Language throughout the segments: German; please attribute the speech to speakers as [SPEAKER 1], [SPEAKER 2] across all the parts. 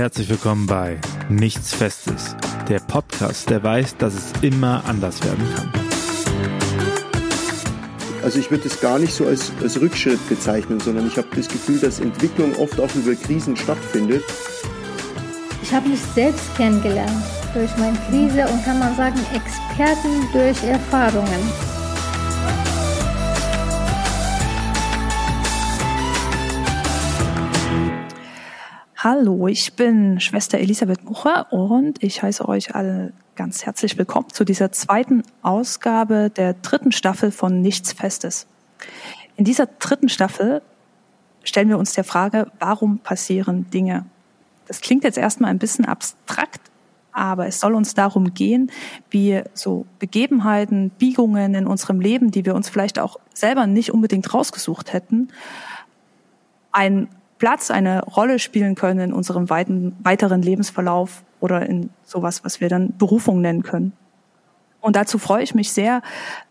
[SPEAKER 1] Herzlich willkommen bei Nichts Festes, der Podcast, der weiß, dass es immer anders werden kann.
[SPEAKER 2] Also ich würde es gar nicht so als, als Rückschritt bezeichnen, sondern ich habe das Gefühl, dass Entwicklung oft auch über Krisen stattfindet.
[SPEAKER 3] Ich habe mich selbst kennengelernt durch meine Krise und kann man sagen, Experten durch Erfahrungen.
[SPEAKER 4] Hallo, ich bin Schwester Elisabeth Mucher und ich heiße euch alle ganz herzlich willkommen zu dieser zweiten Ausgabe der dritten Staffel von Nichts Festes. In dieser dritten Staffel stellen wir uns der Frage, warum passieren Dinge? Das klingt jetzt erstmal ein bisschen abstrakt, aber es soll uns darum gehen, wie so Begebenheiten, Biegungen in unserem Leben, die wir uns vielleicht auch selber nicht unbedingt rausgesucht hätten, ein Platz, eine Rolle spielen können in unserem weiten, weiteren Lebensverlauf oder in sowas, was wir dann Berufung nennen können. Und dazu freue ich mich sehr,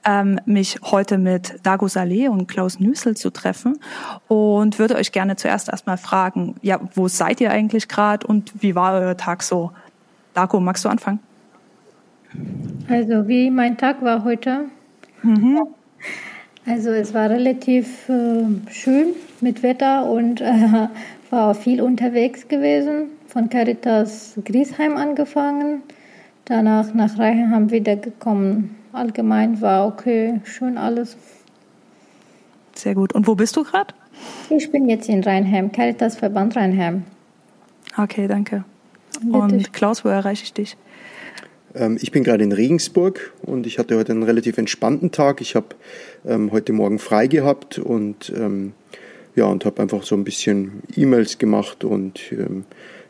[SPEAKER 4] ähm, mich heute mit Dago Saleh und Klaus Nüssel zu treffen und würde euch gerne zuerst erstmal fragen, ja, wo seid ihr eigentlich gerade und wie war euer Tag so? Dago, magst du anfangen?
[SPEAKER 3] Also wie mein Tag war heute? Mhm. Also es war relativ äh, schön mit Wetter und äh, war viel unterwegs gewesen. Von Caritas Griesheim angefangen, danach nach Reichenham wieder gekommen. Allgemein war okay, schön alles.
[SPEAKER 4] Sehr gut. Und wo bist du gerade?
[SPEAKER 3] Ich bin jetzt in Rheinheim, Caritas Verband Rheinheim.
[SPEAKER 4] Okay, danke. Und Klaus, wo erreiche ich dich?
[SPEAKER 2] Ähm, ich bin gerade in Regensburg und ich hatte heute einen relativ entspannten Tag. Ich habe ähm, heute Morgen frei gehabt und ähm, ja und habe einfach so ein bisschen E-Mails gemacht und ähm,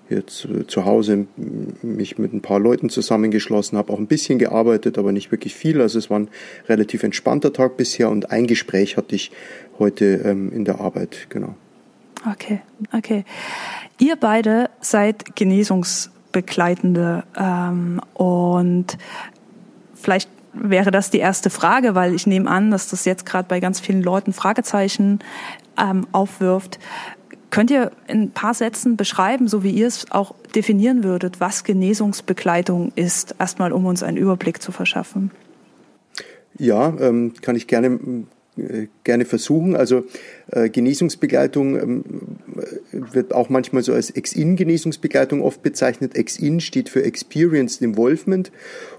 [SPEAKER 2] jetzt äh, zu Hause mich mit ein paar Leuten zusammengeschlossen, habe auch ein bisschen gearbeitet, aber nicht wirklich viel. Also es war ein relativ entspannter Tag bisher und ein Gespräch hatte ich heute ähm, in der Arbeit, genau.
[SPEAKER 4] Okay, okay. Ihr beide seid Genesungs Begleitende. Ähm, und vielleicht wäre das die erste Frage, weil ich nehme an, dass das jetzt gerade bei ganz vielen Leuten Fragezeichen ähm, aufwirft. Könnt ihr in ein paar Sätzen beschreiben, so wie ihr es auch definieren würdet, was Genesungsbegleitung ist, erstmal um uns einen Überblick zu verschaffen?
[SPEAKER 2] Ja, ähm, kann ich gerne äh, gerne versuchen. Also äh, Genesungsbegleitung ähm, wird auch manchmal so als Ex-In-Genesungsbegleitung oft bezeichnet. Ex-In steht für Experienced Involvement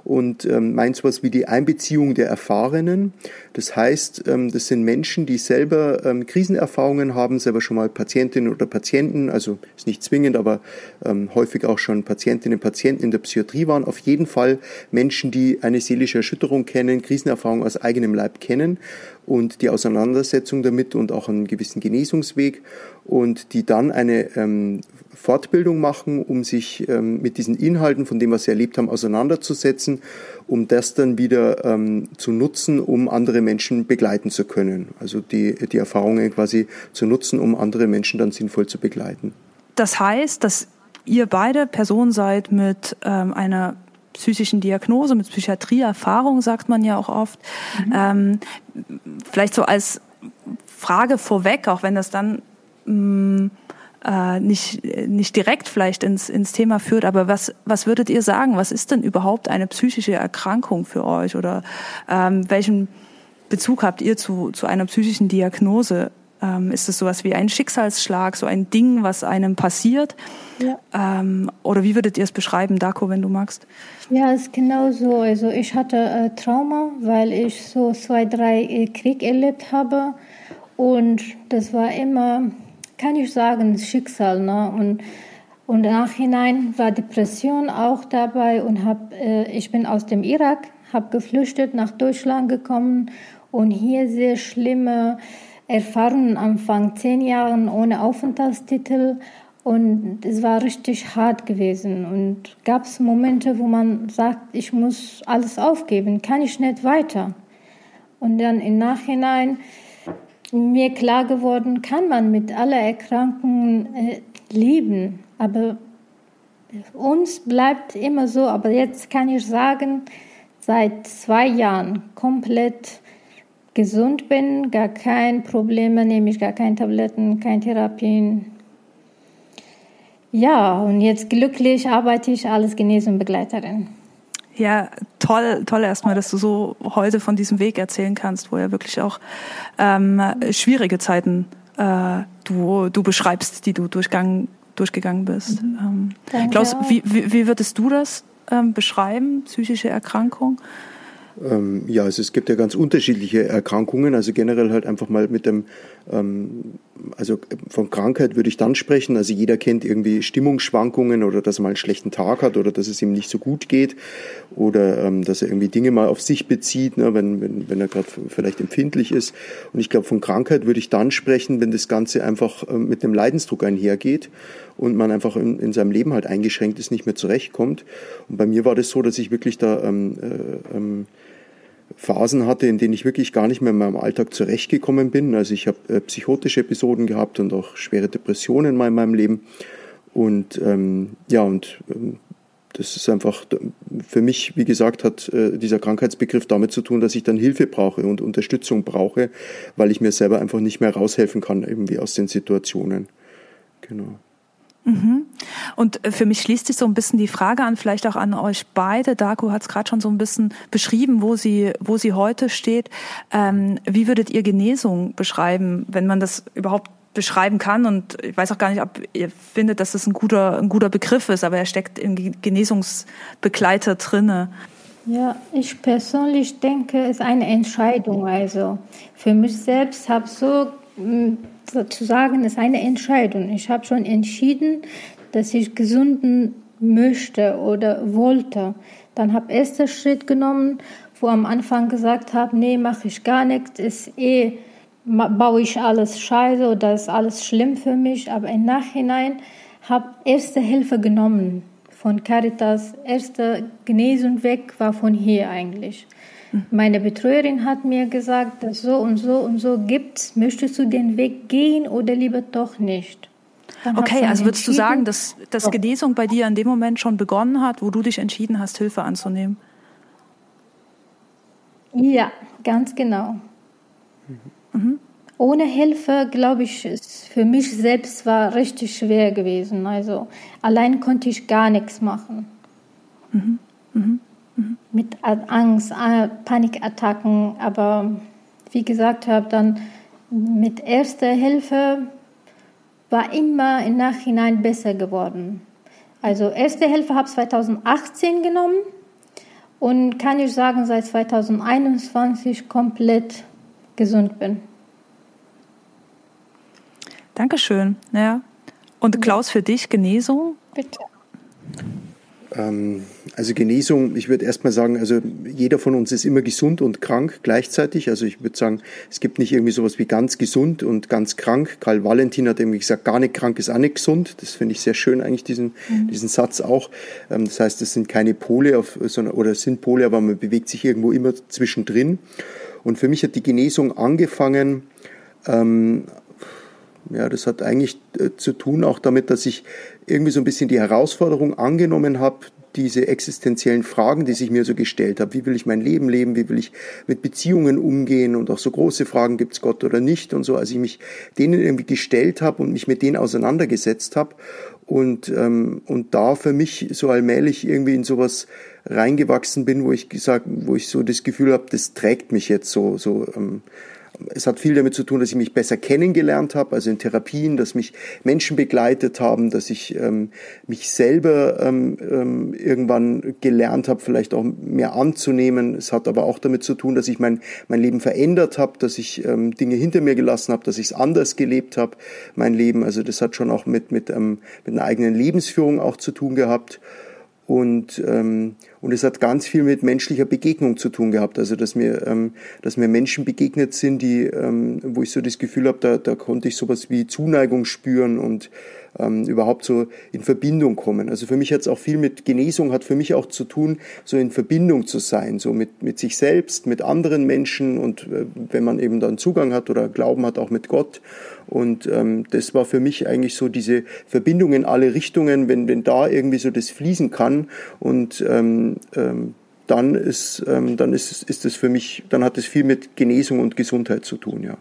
[SPEAKER 2] und ähm, meint sowas wie die Einbeziehung der Erfahrenen. Das heißt, ähm, das sind Menschen, die selber ähm, Krisenerfahrungen haben, selber schon mal Patientinnen oder Patienten, also ist nicht zwingend, aber ähm, häufig auch schon Patientinnen und Patienten in der Psychiatrie waren. Auf jeden Fall Menschen, die eine seelische Erschütterung kennen, Krisenerfahrung aus eigenem Leib kennen und die Auseinandersetzung damit und auch einen gewissen Genesungsweg und die dann eine ähm, Fortbildung machen, um sich ähm, mit diesen Inhalten von dem, was sie erlebt haben, auseinanderzusetzen, um das dann wieder ähm, zu nutzen, um andere Menschen begleiten zu können. Also die, die Erfahrungen quasi zu nutzen, um andere Menschen dann sinnvoll zu begleiten.
[SPEAKER 4] Das heißt, dass ihr beide Personen seid mit ähm, einer psychischen Diagnose, mit Psychiatrieerfahrung, sagt man ja auch oft. Mhm. Ähm, vielleicht so als Frage vorweg, auch wenn das dann mh, mm, äh, nicht, nicht direkt vielleicht ins, ins Thema führt, aber was, was würdet ihr sagen? Was ist denn überhaupt eine psychische Erkrankung für euch? Oder ähm, welchen Bezug habt ihr zu, zu einer psychischen Diagnose? Ähm, ist es sowas wie ein Schicksalsschlag, so ein Ding, was einem passiert? Ja. Ähm, oder wie würdet ihr es beschreiben, Dako, wenn du magst?
[SPEAKER 3] Ja, es ist genau so. Also ich hatte äh, Trauma, weil ich so zwei, drei äh, Krieg erlebt habe. Und das war immer kann ich sagen, Schicksal. Ne? Und, und Nachhinein war Depression auch dabei und hab, äh, ich bin aus dem Irak, habe geflüchtet, nach Deutschland gekommen und hier sehr schlimme Erfahrungen Anfang zehn Jahren ohne Aufenthaltstitel und es war richtig hart gewesen und gab es Momente, wo man sagt, ich muss alles aufgeben, kann ich nicht weiter. Und dann im Nachhinein mir klar geworden, kann man mit aller Erkrankung äh, leben, aber uns bleibt immer so, aber jetzt kann ich sagen, seit zwei Jahren komplett gesund bin, gar kein Probleme, nehme ich gar keine Tabletten, keine Therapien. Ja, und jetzt glücklich arbeite ich als Genesungsbegleiterin.
[SPEAKER 4] Ja, toll, toll erstmal, dass du so heute von diesem Weg erzählen kannst, wo ja wirklich auch ähm, schwierige Zeiten äh, du, du beschreibst, die du durchgang, durchgegangen bist. Mhm. Ähm, Klaus, wie, wie, wie würdest du das ähm, beschreiben, psychische Erkrankung?
[SPEAKER 2] Ähm, ja, also es gibt ja ganz unterschiedliche Erkrankungen. Also generell halt einfach mal mit dem, ähm, also von Krankheit würde ich dann sprechen. Also jeder kennt irgendwie Stimmungsschwankungen oder dass er mal einen schlechten Tag hat oder dass es ihm nicht so gut geht oder ähm, dass er irgendwie Dinge mal auf sich bezieht, ne, wenn, wenn, wenn er gerade vielleicht empfindlich ist. Und ich glaube, von Krankheit würde ich dann sprechen, wenn das Ganze einfach ähm, mit dem Leidensdruck einhergeht und man einfach in, in, seinem Leben halt eingeschränkt ist, nicht mehr zurechtkommt. Und bei mir war das so, dass ich wirklich da ähm, äh, ähm, Phasen hatte, in denen ich wirklich gar nicht mehr in meinem Alltag zurechtgekommen bin. Also ich habe äh, psychotische Episoden gehabt und auch schwere Depressionen mal in meinem Leben. Und ähm, ja, und ähm, das ist einfach für mich, wie gesagt, hat äh, dieser Krankheitsbegriff damit zu tun, dass ich dann Hilfe brauche und Unterstützung brauche, weil ich mir selber einfach nicht mehr raushelfen kann, irgendwie aus den Situationen. Genau.
[SPEAKER 4] Mhm. Und äh, für mich schließt sich so ein bisschen die Frage an, vielleicht auch an euch beide. Daku hat es gerade schon so ein bisschen beschrieben, wo sie, wo sie heute steht. Ähm, wie würdet ihr Genesung beschreiben, wenn man das überhaupt beschreiben kann? Und ich weiß auch gar nicht, ob ihr findet, dass das ein guter, ein guter Begriff ist, aber er steckt im Genesungsbegleiter drinne.
[SPEAKER 3] Ja, ich persönlich denke, es ist eine Entscheidung. Also für mich selbst habe so hm, sozusagen ist eine Entscheidung. Ich habe schon entschieden, dass ich gesunden möchte oder wollte. Dann habe ich ersten Schritt genommen, wo am Anfang gesagt habe, nee, mache ich gar nichts, ist eh, baue ich alles scheiße oder ist alles schlimm für mich. Aber im Nachhinein habe erste Hilfe genommen von Caritas. Erste Genesung weg war von hier eigentlich. Meine Betreuerin hat mir gesagt, dass so und so und so gibt's. Möchtest du den Weg gehen oder lieber doch nicht?
[SPEAKER 4] Dann okay, also würdest du sagen, dass, dass. Genesung bei dir in dem Moment schon begonnen hat, wo du dich entschieden hast, Hilfe anzunehmen?
[SPEAKER 3] Ja, ganz genau. Mhm. Ohne Hilfe, glaube ich, für mich selbst war richtig schwer gewesen. Also allein konnte ich gar nichts machen. Mhm. Mhm mit Angst, Panikattacken. Aber wie gesagt habe, dann mit erster Hilfe war immer im Nachhinein besser geworden. Also erste Hilfe habe ich 2018 genommen und kann ich sagen, seit 2021 komplett gesund bin.
[SPEAKER 4] Dankeschön. Ja. Und Klaus, für dich Genesung? Bitte.
[SPEAKER 2] Ähm, also Genesung, ich würde erstmal sagen, also jeder von uns ist immer gesund und krank gleichzeitig. Also ich würde sagen, es gibt nicht irgendwie sowas wie ganz gesund und ganz krank. Karl Valentin hat irgendwie gesagt, gar nicht krank ist auch nicht gesund. Das finde ich sehr schön eigentlich, diesen, mhm. diesen Satz auch. Ähm, das heißt, es sind keine Pole auf, sondern, oder es sind Pole, aber man bewegt sich irgendwo immer zwischendrin. Und für mich hat die Genesung angefangen, ähm, ja, das hat eigentlich äh, zu tun auch damit, dass ich irgendwie so ein bisschen die Herausforderung angenommen habe, diese existenziellen Fragen, die sich mir so gestellt habe. Wie will ich mein Leben leben? Wie will ich mit Beziehungen umgehen? Und auch so große Fragen, gibt es Gott oder nicht? Und so, als ich mich denen irgendwie gestellt habe und mich mit denen auseinandergesetzt habe und, ähm, und da für mich so allmählich irgendwie in sowas reingewachsen bin, wo ich gesagt, wo ich so das Gefühl habe, das trägt mich jetzt so, so ähm, es hat viel damit zu tun, dass ich mich besser kennengelernt habe, also in Therapien, dass mich Menschen begleitet haben, dass ich ähm, mich selber ähm, ähm, irgendwann gelernt habe, vielleicht auch mehr anzunehmen. Es hat aber auch damit zu tun, dass ich mein, mein Leben verändert habe, dass ich ähm, Dinge hinter mir gelassen habe, dass ich es anders gelebt habe, mein Leben. Also das hat schon auch mit, mit, ähm, mit einer eigenen Lebensführung auch zu tun gehabt. Und, ähm, und es hat ganz viel mit menschlicher Begegnung zu tun gehabt. Also dass mir, ähm, dass mir Menschen begegnet sind, die, ähm, wo ich so das Gefühl habe, da, da konnte ich sowas wie Zuneigung spüren und ähm, überhaupt so in Verbindung kommen. Also für mich hat es auch viel mit Genesung, hat für mich auch zu tun, so in Verbindung zu sein, so mit, mit sich selbst, mit anderen Menschen und äh, wenn man eben dann Zugang hat oder Glauben hat, auch mit Gott. Und ähm, das war für mich eigentlich so diese Verbindung in alle Richtungen, wenn, wenn da irgendwie so das fließen kann und ähm, ähm, dann ist, ähm, dann ist, ist es für mich, dann hat es viel mit Genesung und Gesundheit zu tun, ja.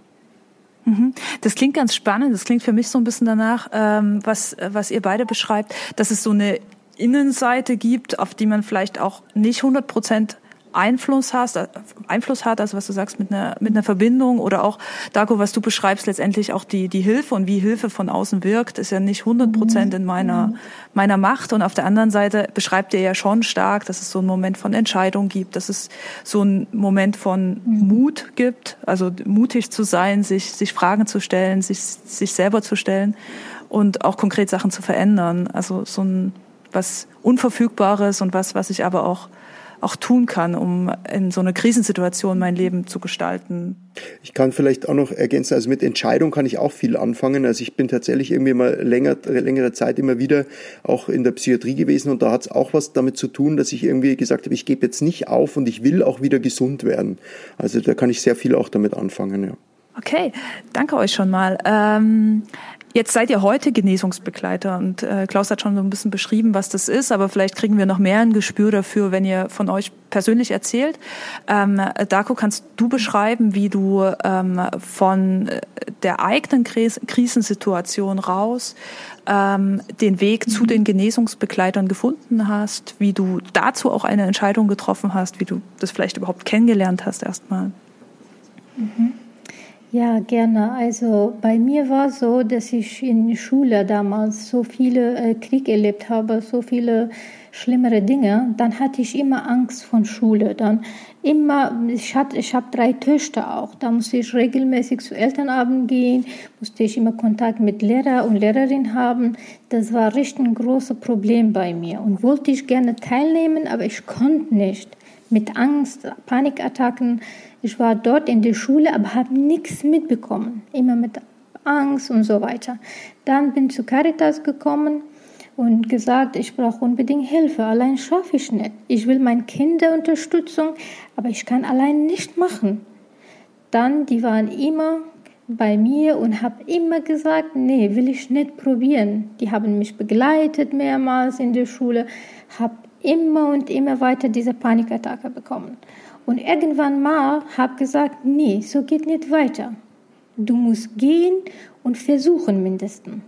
[SPEAKER 4] Mhm. Das klingt ganz spannend. Das klingt für mich so ein bisschen danach, ähm, was, was ihr beide beschreibt, dass es so eine Innenseite gibt, auf die man vielleicht auch nicht 100 Prozent Einfluss hast, äh, Einfluss hat, also was du sagst mit einer mit einer Verbindung oder auch Dago, was du beschreibst, letztendlich auch die die Hilfe und wie Hilfe von außen wirkt, ist ja nicht 100 Prozent in meiner meiner Macht. Und auf der anderen Seite beschreibt ihr ja schon stark, dass es so einen Moment von Entscheidung gibt, dass es so einen Moment von Mut gibt, also mutig zu sein, sich sich Fragen zu stellen, sich sich selber zu stellen und auch konkret Sachen zu verändern, also so ein was Unverfügbares und was, was ich aber auch auch tun kann, um in so einer Krisensituation mein Leben zu gestalten.
[SPEAKER 2] Ich kann vielleicht auch noch ergänzen, also mit Entscheidung kann ich auch viel anfangen. Also ich bin tatsächlich irgendwie mal länger, längere Zeit immer wieder auch in der Psychiatrie gewesen und da hat es auch was damit zu tun, dass ich irgendwie gesagt habe, ich gebe jetzt nicht auf und ich will auch wieder gesund werden. Also da kann ich sehr viel auch damit anfangen, ja.
[SPEAKER 4] Okay, danke euch schon mal. Ähm, Jetzt seid ihr heute Genesungsbegleiter und äh, Klaus hat schon so ein bisschen beschrieben, was das ist, aber vielleicht kriegen wir noch mehr ein Gespür dafür, wenn ihr von euch persönlich erzählt. Ähm, Darko, kannst du beschreiben, wie du ähm, von der eigenen Kris Krisensituation raus ähm, den Weg zu den Genesungsbegleitern gefunden hast, wie du dazu auch eine Entscheidung getroffen hast, wie du das vielleicht überhaupt kennengelernt hast erstmal?
[SPEAKER 3] Mhm. Ja, gerne. Also bei mir war es so, dass ich in der Schule damals so viele äh, Krieg erlebt habe, so viele schlimmere Dinge. Dann hatte ich immer Angst von Schule. Dann immer, ich hatte, ich habe drei Töchter auch. Da musste ich regelmäßig zu Elternabend gehen, musste ich immer Kontakt mit Lehrer und Lehrerin haben. Das war richtig ein großes Problem bei mir und wollte ich gerne teilnehmen, aber ich konnte nicht. Mit Angst, Panikattacken ich war dort in der Schule, aber habe nichts mitbekommen. Immer mit Angst und so weiter. Dann bin ich zu Caritas gekommen und gesagt, ich brauche unbedingt Hilfe. Allein schaffe ich nicht. Ich will meine Kinder Unterstützung, aber ich kann allein nicht machen. Dann, die waren immer bei mir und habe immer gesagt, nee, will ich nicht probieren. Die haben mich begleitet mehrmals in der Schule, habe immer und immer weiter diese Panikattacke bekommen. Und irgendwann mal habe gesagt, nee, so geht nicht weiter. Du musst gehen und versuchen mindestens.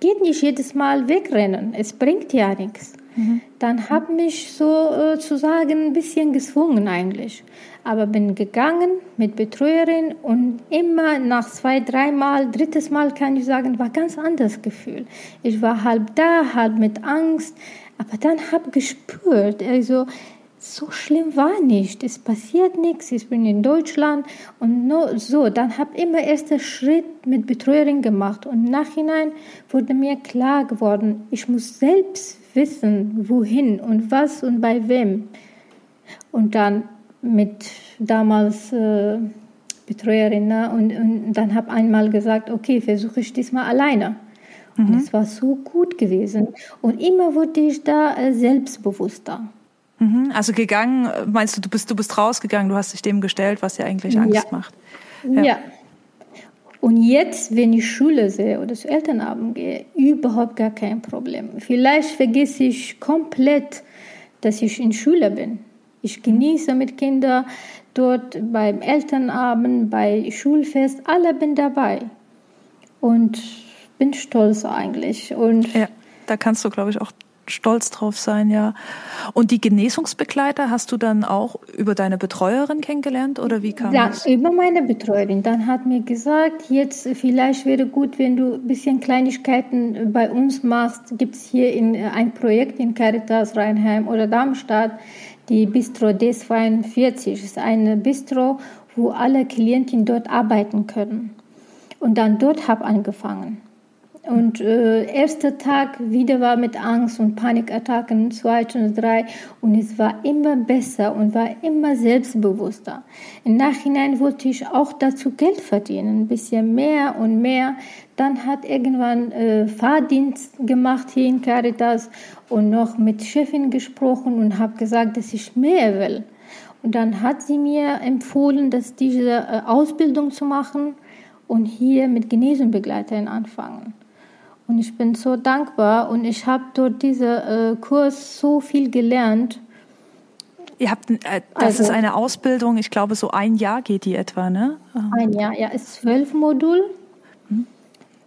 [SPEAKER 3] Geht nicht jedes Mal wegrennen, es bringt ja nichts. Mhm. Dann habe mich sozusagen äh, ein bisschen gezwungen eigentlich. Aber bin gegangen mit Betreuerin und immer nach zwei, dreimal, drittes Mal kann ich sagen, war ganz anderes Gefühl. Ich war halb da, halb mit Angst, aber dann habe gespürt, also so schlimm war nicht. Es passiert nichts. Ich bin in Deutschland und nur so. Dann habe ich immer erster Schritt mit Betreuerin gemacht und Nachhinein wurde mir klar geworden, ich muss selbst wissen, wohin und was und bei wem. Und dann mit damals äh, Betreuerin ne? und, und dann habe einmal gesagt, okay, versuche ich diesmal alleine. Mhm. Und es war so gut gewesen. Und immer wurde ich da äh, selbstbewusster.
[SPEAKER 4] Mhm. Also gegangen, meinst du, du bist, du bist rausgegangen, du hast dich dem gestellt, was dir eigentlich Angst ja. macht.
[SPEAKER 3] Ja. ja. Und jetzt, wenn ich Schule sehe oder zu Elternabend gehe, überhaupt gar kein Problem. Vielleicht vergesse ich komplett, dass ich in Schule bin. Ich genieße mit Kindern dort beim Elternabend, bei Schulfest, alle bin dabei. Und bin stolz eigentlich. Und
[SPEAKER 4] ja, da kannst du, glaube ich, auch stolz drauf sein, ja. Und die Genesungsbegleiter hast du dann auch über deine Betreuerin kennengelernt oder wie kam
[SPEAKER 3] ja,
[SPEAKER 4] das?
[SPEAKER 3] über meine Betreuerin. Dann hat mir gesagt, jetzt vielleicht wäre gut, wenn du ein bisschen Kleinigkeiten bei uns machst. Gibt es hier in, ein Projekt in Caritas Rheinheim oder Darmstadt, die Bistro D42. Das ist ein Bistro, wo alle Klienten dort arbeiten können. Und dann dort habe angefangen. Und äh, erster Tag wieder war mit Angst und Panikattacken, zweiter und drei. Und es war immer besser und war immer selbstbewusster. Im Nachhinein wollte ich auch dazu Geld verdienen, ein bisschen mehr und mehr. Dann hat irgendwann äh, Fahrdienst gemacht hier in Caritas und noch mit Chefin gesprochen und habe gesagt, dass ich mehr will. Und dann hat sie mir empfohlen, dass diese äh, Ausbildung zu machen und hier mit Genesungsbegleiterin anfangen. Und ich bin so dankbar und ich habe dort diesen äh, Kurs so viel gelernt.
[SPEAKER 4] Ihr habt, äh, das also, ist eine Ausbildung, ich glaube, so ein Jahr geht die etwa, ne?
[SPEAKER 3] Ein Jahr, ja, ist zwölf Modul. Hm.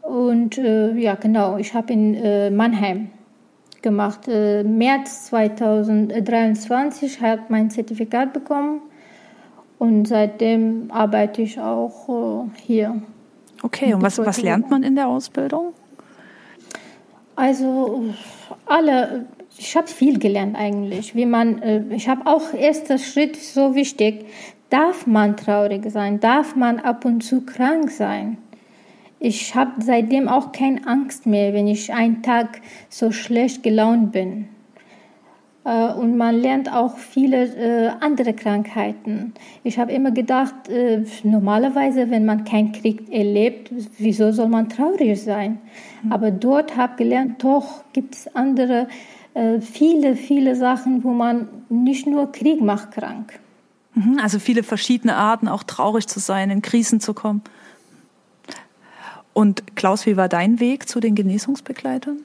[SPEAKER 3] Und äh, ja, genau, ich habe in äh, Mannheim gemacht. Äh, März 2023 habe mein Zertifikat bekommen und seitdem arbeite ich auch äh, hier.
[SPEAKER 4] Okay, und was, was lernt man in der Ausbildung?
[SPEAKER 3] Also alle, ich habe viel gelernt eigentlich. Wie man, äh, ich habe auch erster Schritt so wichtig. Darf man traurig sein? Darf man ab und zu krank sein? Ich habe seitdem auch keine Angst mehr, wenn ich einen Tag so schlecht gelaunt bin. Äh, und man lernt auch viele äh, andere Krankheiten. Ich habe immer gedacht, äh, normalerweise, wenn man keinen Krieg erlebt, wieso soll man traurig sein? Mhm. Aber dort habe ich gelernt, doch gibt es andere, viele, viele Sachen, wo man nicht nur Krieg macht krank.
[SPEAKER 4] Mhm, also viele verschiedene Arten, auch traurig zu sein, in Krisen zu kommen. Und Klaus, wie war dein Weg zu den Genesungsbegleitern?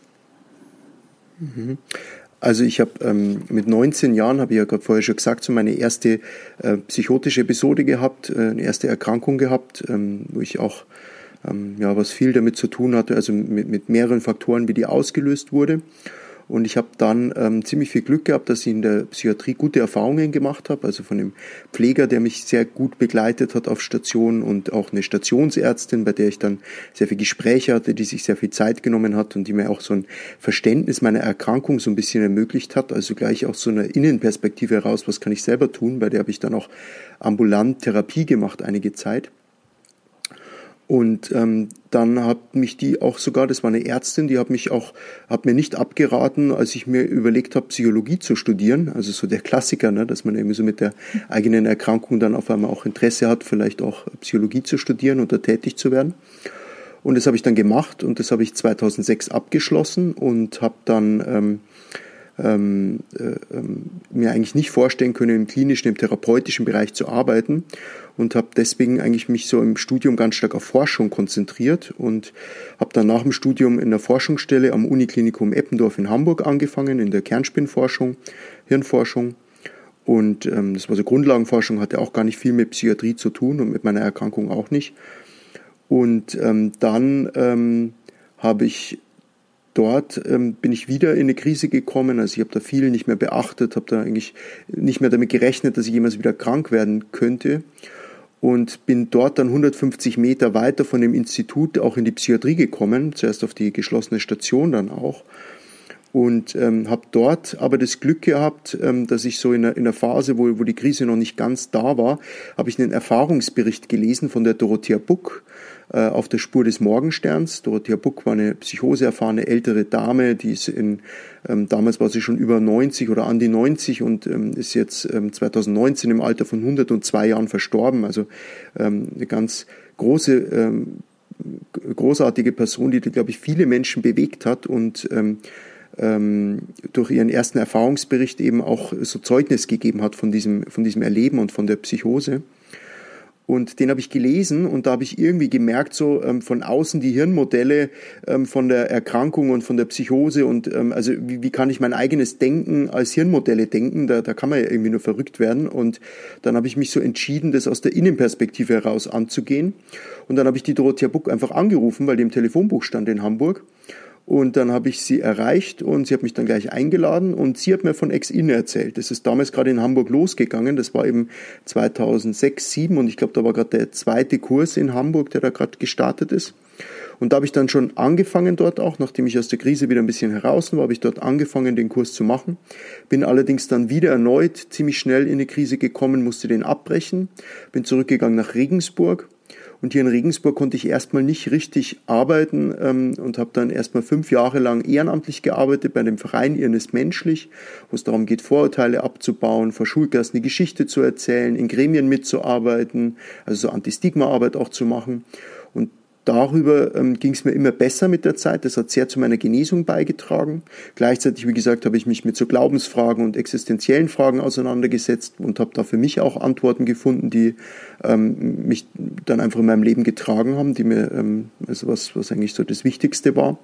[SPEAKER 2] Also ich habe ähm, mit 19 Jahren, habe ich ja gerade vorher schon gesagt, so meine erste äh, psychotische Episode gehabt, äh, eine erste Erkrankung gehabt, ähm, wo ich auch ähm, ja was viel damit zu tun hatte, also mit, mit mehreren Faktoren, wie die ausgelöst wurde. Und ich habe dann ähm, ziemlich viel Glück gehabt, dass ich in der Psychiatrie gute Erfahrungen gemacht habe. Also von dem Pfleger, der mich sehr gut begleitet hat auf Station und auch eine Stationsärztin, bei der ich dann sehr viel Gespräche hatte, die sich sehr viel Zeit genommen hat und die mir auch so ein Verständnis meiner Erkrankung so ein bisschen ermöglicht hat. Also gleich auch so eine Innenperspektive heraus, was kann ich selber tun. Bei der habe ich dann auch ambulant Therapie gemacht einige Zeit. Und ähm, dann hat mich die auch sogar, das war eine Ärztin, die hat mich auch, hat mir nicht abgeraten, als ich mir überlegt habe, Psychologie zu studieren. Also so der Klassiker, ne, dass man eben so mit der eigenen Erkrankung dann auf einmal auch Interesse hat, vielleicht auch Psychologie zu studieren oder tätig zu werden. Und das habe ich dann gemacht und das habe ich 2006 abgeschlossen und habe dann ähm, ähm, äh, ähm, mir eigentlich nicht vorstellen können, im klinischen, im therapeutischen Bereich zu arbeiten und habe deswegen eigentlich mich so im Studium ganz stark auf Forschung konzentriert und habe dann nach dem Studium in der Forschungsstelle am Uniklinikum Eppendorf in Hamburg angefangen, in der Kernspinnforschung, Hirnforschung. Und ähm, das war so Grundlagenforschung, hatte auch gar nicht viel mit Psychiatrie zu tun und mit meiner Erkrankung auch nicht. Und ähm, dann ähm, habe ich dort ähm, bin ich wieder in eine Krise gekommen. Also ich habe da viel nicht mehr beachtet, habe da eigentlich nicht mehr damit gerechnet, dass ich jemals wieder krank werden könnte. Und bin dort dann 150 Meter weiter von dem Institut auch in die Psychiatrie gekommen, zuerst auf die geschlossene Station dann auch. Und ähm, habe dort aber das Glück gehabt, ähm, dass ich so in einer, in einer Phase, wo, wo die Krise noch nicht ganz da war, habe ich einen Erfahrungsbericht gelesen von der Dorothea Buck, äh, auf der Spur des Morgensterns. Dorothea Buck war eine psychoseerfahrene ältere Dame, die ist in, ähm, damals war sie schon über 90 oder an die 90 und ähm, ist jetzt ähm, 2019 im Alter von 102 Jahren verstorben. Also ähm, eine ganz große, ähm, großartige Person, die, glaube ich, viele Menschen bewegt hat und ähm, ähm, durch ihren ersten Erfahrungsbericht eben auch so Zeugnis gegeben hat von diesem, von diesem Erleben und von der Psychose. Und den habe ich gelesen und da habe ich irgendwie gemerkt, so ähm, von außen die Hirnmodelle ähm, von der Erkrankung und von der Psychose und ähm, also wie, wie kann ich mein eigenes Denken als Hirnmodelle denken? Da, da kann man ja irgendwie nur verrückt werden. Und dann habe ich mich so entschieden, das aus der Innenperspektive heraus anzugehen. Und dann habe ich die Dorothea Buck einfach angerufen, weil die im Telefonbuch stand in Hamburg. Und dann habe ich sie erreicht und sie hat mich dann gleich eingeladen und sie hat mir von Ex-In erzählt. Das ist damals gerade in Hamburg losgegangen. Das war eben 2006, 2007 und ich glaube, da war gerade der zweite Kurs in Hamburg, der da gerade gestartet ist. Und da habe ich dann schon angefangen dort auch, nachdem ich aus der Krise wieder ein bisschen heraus war, habe ich dort angefangen, den Kurs zu machen. Bin allerdings dann wieder erneut ziemlich schnell in eine Krise gekommen, musste den abbrechen, bin zurückgegangen nach Regensburg und hier in Regensburg konnte ich erstmal nicht richtig arbeiten ähm, und habe dann erstmal fünf Jahre lang ehrenamtlich gearbeitet bei dem Verein Irren ist menschlich, wo es darum geht, Vorurteile abzubauen, vor Schulklassen eine Geschichte zu erzählen, in Gremien mitzuarbeiten, also so Anti-Stigma-Arbeit auch zu machen darüber ähm, ging es mir immer besser mit der Zeit. Das hat sehr zu meiner Genesung beigetragen. Gleichzeitig, wie gesagt, habe ich mich mit so Glaubensfragen und existenziellen Fragen auseinandergesetzt und habe da für mich auch Antworten gefunden, die ähm, mich dann einfach in meinem Leben getragen haben, die mir, ähm, also was, was eigentlich so das Wichtigste war.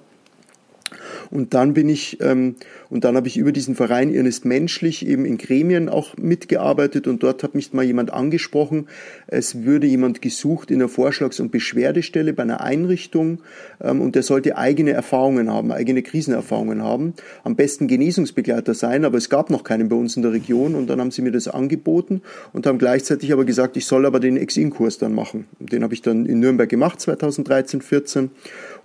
[SPEAKER 2] Und dann bin ich, ähm, und dann habe ich über diesen Verein Irnest Menschlich eben in Gremien auch mitgearbeitet und dort hat mich mal jemand angesprochen, es würde jemand gesucht in der Vorschlags- und Beschwerdestelle bei einer Einrichtung ähm, und der sollte eigene Erfahrungen haben, eigene Krisenerfahrungen haben, am besten Genesungsbegleiter sein, aber es gab noch keinen bei uns in der Region und dann haben sie mir das angeboten und haben gleichzeitig aber gesagt, ich soll aber den Ex-In-Kurs dann machen. Den habe ich dann in Nürnberg gemacht 2013, 14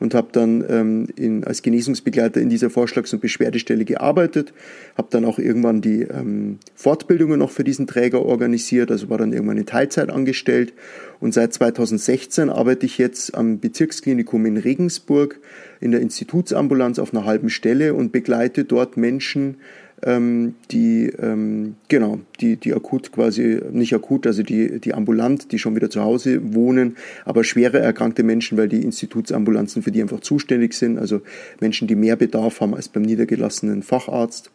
[SPEAKER 2] und habe dann ähm, in, als Genesungsbegleiter in dieser Vorschlags- und Beschwerdestelle gearbeitet, habe dann auch irgendwann die ähm, Fortbildungen noch für diesen Träger organisiert, also war dann irgendwann in Teilzeit angestellt. Und seit 2016 arbeite ich jetzt am Bezirksklinikum in Regensburg in der Institutsambulanz auf einer halben Stelle und begleite dort Menschen, ähm, die ähm, genau, die, die akut quasi, nicht akut, also die, die ambulant, die schon wieder zu Hause wohnen, aber schwere erkrankte Menschen, weil die Institutsambulanzen für die einfach zuständig sind, also Menschen, die mehr Bedarf haben als beim niedergelassenen Facharzt.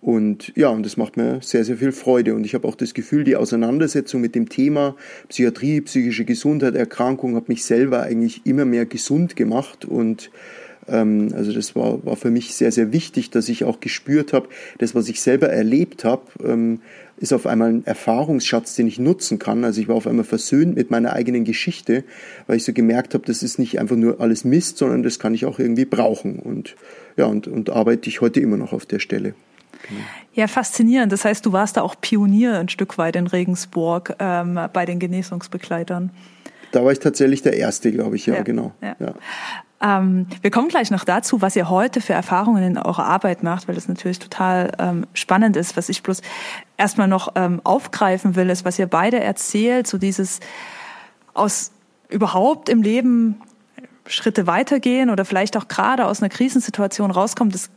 [SPEAKER 2] Und ja, und das macht mir sehr, sehr viel Freude. Und ich habe auch das Gefühl, die Auseinandersetzung mit dem Thema Psychiatrie, psychische Gesundheit, Erkrankung hat mich selber eigentlich immer mehr gesund gemacht und also das war, war für mich sehr, sehr wichtig, dass ich auch gespürt habe, das, was ich selber erlebt habe, ähm, ist auf einmal ein Erfahrungsschatz, den ich nutzen kann. Also ich war auf einmal versöhnt mit meiner eigenen Geschichte, weil ich so gemerkt habe, das ist nicht einfach nur alles Mist, sondern das kann ich auch irgendwie brauchen. Und ja, und, und arbeite ich heute immer noch auf der Stelle.
[SPEAKER 4] Genau. Ja, faszinierend. Das heißt, du warst da auch Pionier ein Stück weit in Regensburg ähm, bei den Genesungsbegleitern.
[SPEAKER 2] Da war ich tatsächlich der Erste, glaube ich, ja, ja genau. Ja. Ja.
[SPEAKER 4] Ähm, wir kommen gleich noch dazu, was ihr heute für Erfahrungen in eurer Arbeit macht, weil das natürlich total ähm, spannend ist. Was ich bloß erstmal noch ähm, aufgreifen will, ist, was ihr beide erzählt, so dieses aus überhaupt im Leben Schritte weitergehen oder vielleicht auch gerade aus einer Krisensituation rauskommen, das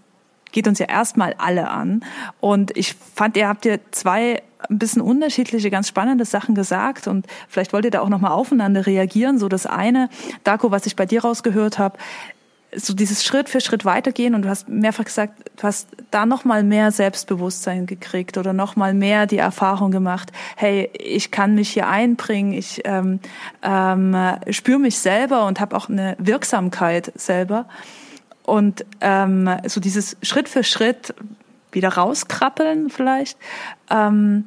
[SPEAKER 4] geht uns ja erstmal alle an. Und ich fand, ihr habt ja zwei ein bisschen unterschiedliche, ganz spannende Sachen gesagt und vielleicht wollt ihr da auch nochmal aufeinander reagieren. So das eine, Darko, was ich bei dir rausgehört habe, so dieses Schritt für Schritt weitergehen und du hast mehrfach gesagt, du hast da nochmal mehr Selbstbewusstsein gekriegt oder nochmal mehr die Erfahrung gemacht, hey, ich kann mich hier einbringen, ich ähm, ähm, spüre mich selber und habe auch eine Wirksamkeit selber. Und ähm, so dieses Schritt für Schritt wieder rauskrabbeln vielleicht. Ähm,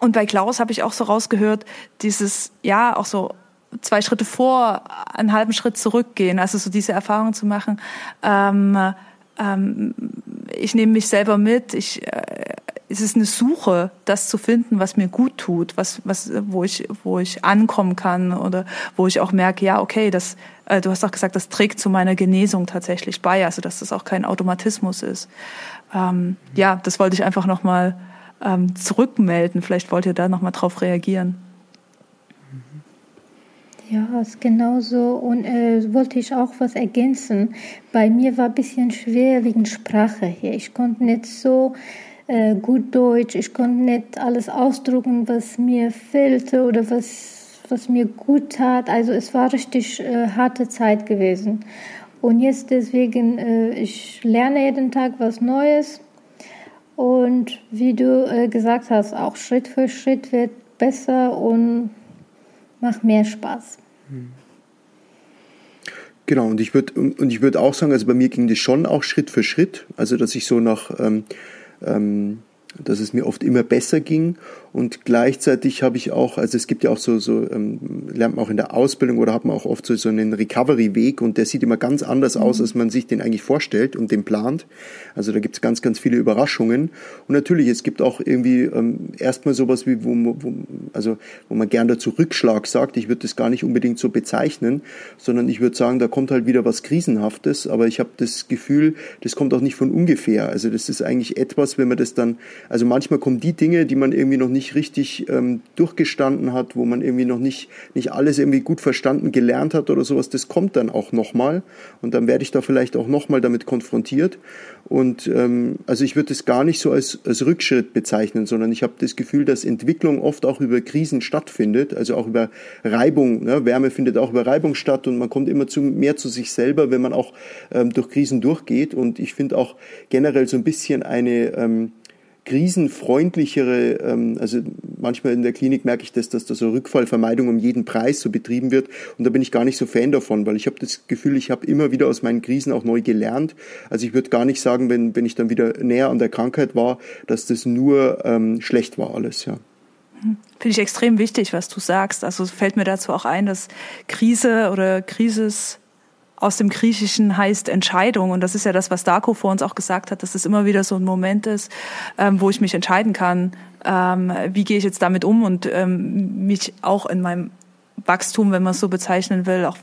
[SPEAKER 4] und bei Klaus habe ich auch so rausgehört, dieses, ja, auch so zwei Schritte vor, einen halben Schritt zurückgehen, also so diese Erfahrung zu machen. Ähm, ähm, ich nehme mich selber mit, ich, äh, es ist eine Suche, das zu finden, was mir gut tut, was, was, wo ich, wo ich ankommen kann oder wo ich auch merke, ja, okay, das, äh, du hast auch gesagt, das trägt zu meiner Genesung tatsächlich bei, also dass das auch kein Automatismus ist. Ähm, ja, das wollte ich einfach nochmal ähm, zurückmelden. Vielleicht wollt ihr da nochmal drauf reagieren.
[SPEAKER 3] Ja, ist genauso. Und äh, wollte ich auch was ergänzen. Bei mir war ein bisschen schwer wegen Sprache hier. Ich konnte nicht so äh, gut Deutsch, ich konnte nicht alles ausdrucken, was mir fehlte oder was, was mir gut tat. Also es war richtig äh, harte Zeit gewesen. Und jetzt deswegen, äh, ich lerne jeden Tag was Neues. Und wie du äh, gesagt hast, auch Schritt für Schritt wird besser und macht mehr Spaß.
[SPEAKER 2] Genau, und ich würde und ich würde auch sagen, also bei mir ging das schon auch Schritt für Schritt, also dass ich so nach ähm, ähm, dass es mir oft immer besser ging und gleichzeitig habe ich auch, also es gibt ja auch so, so ähm, lernt man auch in der Ausbildung oder hat man auch oft so, so einen Recovery-Weg und der sieht immer ganz anders aus, mhm. als man sich den eigentlich vorstellt und den plant. Also da gibt es ganz, ganz viele Überraschungen. Und natürlich, es gibt auch irgendwie ähm, erstmal sowas wie, wo, wo, also, wo man gern dazu Rückschlag sagt. Ich würde das gar nicht unbedingt so bezeichnen, sondern ich würde sagen, da kommt halt wieder was Krisenhaftes, aber ich habe das Gefühl, das kommt auch nicht von ungefähr. Also das ist eigentlich etwas, wenn man das dann, also manchmal kommen die Dinge, die man irgendwie noch nicht richtig ähm, durchgestanden hat, wo man irgendwie noch nicht, nicht alles irgendwie gut verstanden gelernt hat oder sowas, das kommt dann auch nochmal. Und dann werde ich da vielleicht auch nochmal damit konfrontiert. Und ähm, also ich würde es gar nicht so als, als Rückschritt bezeichnen, sondern ich habe das Gefühl, dass Entwicklung oft auch über Krisen stattfindet, also auch über Reibung. Ne? Wärme findet auch über Reibung statt und man kommt immer zu, mehr zu sich selber, wenn man auch ähm, durch Krisen durchgeht. Und ich finde auch generell so ein bisschen eine ähm, krisenfreundlichere, ähm, also manchmal in der Klinik merke ich das, dass da so Rückfallvermeidung um jeden Preis so betrieben wird. Und da bin ich gar nicht so Fan davon, weil ich habe das Gefühl, ich habe immer wieder aus meinen Krisen auch neu gelernt. Also ich würde gar nicht sagen, wenn, wenn ich dann wieder näher an der Krankheit war, dass das nur ähm, schlecht war alles, ja.
[SPEAKER 4] Finde ich extrem wichtig, was du sagst. Also fällt mir dazu auch ein, dass Krise oder Krisis aus dem Griechischen heißt Entscheidung. Und das ist ja das, was Darko vor uns auch gesagt hat, dass es immer wieder so ein Moment ist, ähm, wo ich mich entscheiden kann, ähm, wie gehe ich jetzt damit um und ähm, mich auch in meinem Wachstum, wenn man es so bezeichnen will, auch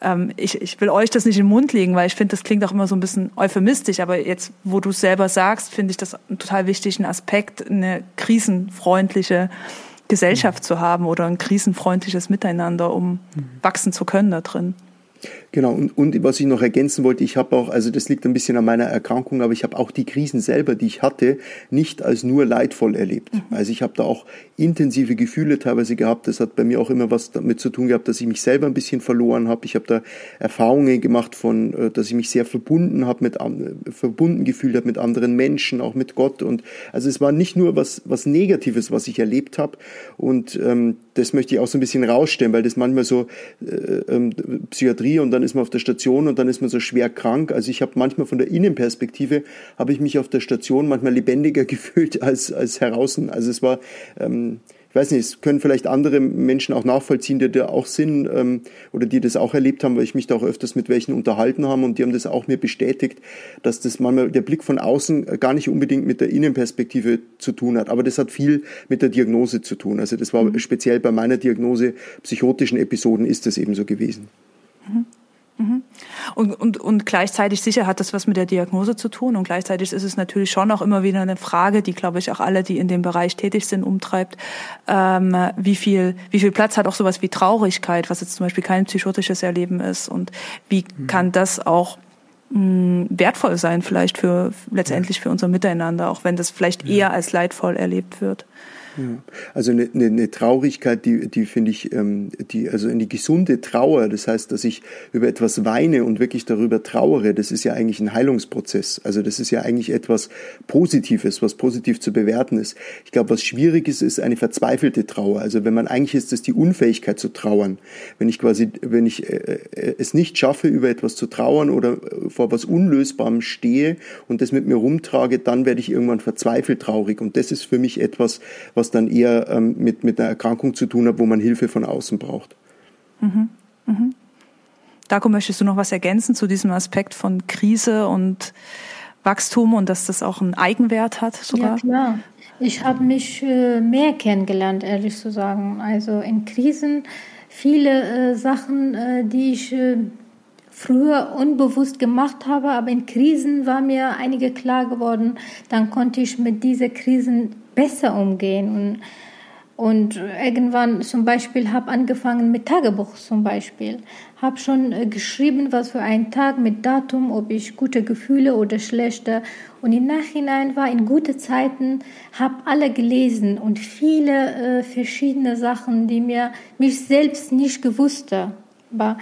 [SPEAKER 4] ähm, ich, ich will euch das nicht in den Mund legen, weil ich finde, das klingt auch immer so ein bisschen euphemistisch, aber jetzt, wo du es selber sagst, finde ich das einen total wichtigen Aspekt, eine krisenfreundliche Gesellschaft mhm. zu haben oder ein krisenfreundliches Miteinander, um mhm. wachsen zu können da drin.
[SPEAKER 2] Genau, und, und was ich noch ergänzen wollte, ich habe auch, also das liegt ein bisschen an meiner Erkrankung, aber ich habe auch die Krisen selber, die ich hatte, nicht als nur leidvoll erlebt. Mhm. Also ich habe da auch intensive Gefühle teilweise gehabt. Das hat bei mir auch immer was damit zu tun gehabt, dass ich mich selber ein bisschen verloren habe. Ich habe da Erfahrungen gemacht von, äh, dass ich mich sehr verbunden habe mit verbunden gefühlt habe mit anderen Menschen, auch mit Gott. Und also es war nicht nur was was Negatives, was ich erlebt habe. Und ähm, das möchte ich auch so ein bisschen rausstellen, weil das manchmal so äh, ähm, Psychiatrie und dann ist man auf der Station und dann ist man so schwer krank. Also ich habe manchmal von der Innenperspektive, habe ich mich auf der Station manchmal lebendiger gefühlt als, als heraußen. Also es war, ähm, ich weiß nicht, es können vielleicht andere Menschen auch nachvollziehen, die da auch sind ähm, oder die das auch erlebt haben, weil ich mich da auch öfters mit welchen unterhalten habe und die haben das auch mir bestätigt, dass das manchmal der Blick von außen gar nicht unbedingt mit der Innenperspektive zu tun hat. Aber das hat viel mit der Diagnose zu tun. Also das war mhm. speziell bei meiner Diagnose psychotischen Episoden ist das eben so gewesen.
[SPEAKER 4] Mhm. Und, und, und gleichzeitig sicher hat das was mit der Diagnose zu tun und gleichzeitig ist es natürlich schon auch immer wieder eine Frage, die glaube ich auch alle, die in dem Bereich tätig sind, umtreibt, ähm, wie viel wie viel Platz hat auch sowas wie Traurigkeit, was jetzt zum Beispiel kein psychotisches Erleben ist und wie mhm. kann das auch mh, mm, wertvoll sein vielleicht für letztendlich für unser Miteinander, auch wenn das vielleicht eher als leidvoll erlebt wird.
[SPEAKER 2] Ja. Also eine, eine, eine Traurigkeit, die, die finde ich, ähm, die, also eine gesunde Trauer, das heißt, dass ich über etwas weine und wirklich darüber trauere, das ist ja eigentlich ein Heilungsprozess. Also das ist ja eigentlich etwas Positives, was positiv zu bewerten ist. Ich glaube, was schwierig ist, ist eine verzweifelte Trauer. Also wenn man eigentlich ist, das die Unfähigkeit zu trauern. Wenn ich quasi, wenn ich äh, äh es nicht schaffe, über etwas zu trauern oder vor was Unlösbarem stehe und das mit mir rumtrage, dann werde ich irgendwann verzweifelt traurig. Und das ist für mich etwas, was was dann eher ähm, mit, mit einer Erkrankung zu tun hat, wo man Hilfe von außen braucht.
[SPEAKER 4] Mhm. Mhm. Darko, möchtest du noch was ergänzen zu diesem Aspekt von Krise und Wachstum und dass das auch einen Eigenwert hat sogar?
[SPEAKER 3] Ja, klar. Ich habe mich äh, mehr kennengelernt, ehrlich zu sagen. Also in Krisen viele äh, Sachen, äh, die ich äh, früher unbewusst gemacht habe, aber in Krisen war mir einige klar geworden. Dann konnte ich mit diesen Krisen besser umgehen und und irgendwann zum Beispiel habe angefangen mit Tagebuch zum Beispiel. Habe schon äh, geschrieben, was für ein Tag mit Datum, ob ich gute Gefühle oder schlechte. Und im Nachhinein war in gute Zeiten, habe alle gelesen und viele äh, verschiedene Sachen, die mir mich selbst nicht gewusst. Aber